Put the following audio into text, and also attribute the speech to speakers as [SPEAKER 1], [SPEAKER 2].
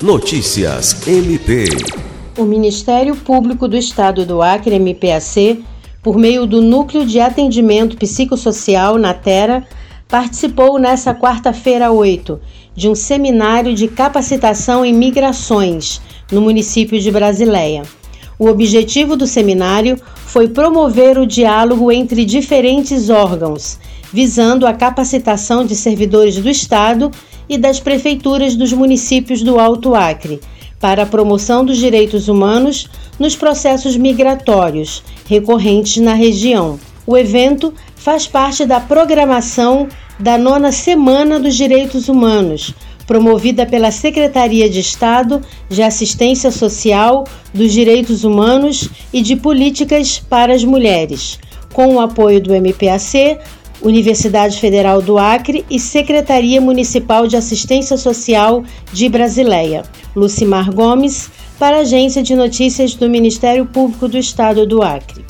[SPEAKER 1] Notícias MP.
[SPEAKER 2] O Ministério Público do Estado do Acre, MPAC, por meio do Núcleo de Atendimento Psicossocial Natera, participou nesta quarta-feira 8 de um seminário de capacitação em migrações no município de Brasileia. O objetivo do seminário foi promover o diálogo entre diferentes órgãos, visando a capacitação de servidores do Estado e das prefeituras dos municípios do Alto Acre para a promoção dos direitos humanos nos processos migratórios recorrentes na região. O evento faz parte da programação da nona Semana dos Direitos Humanos, promovida pela Secretaria de Estado de Assistência Social, dos Direitos Humanos e de Políticas para as Mulheres, com o apoio do MPAC, Universidade Federal do Acre e Secretaria Municipal de Assistência Social de Brasileia. Lucimar Gomes, para a Agência de Notícias do Ministério Público do Estado do Acre.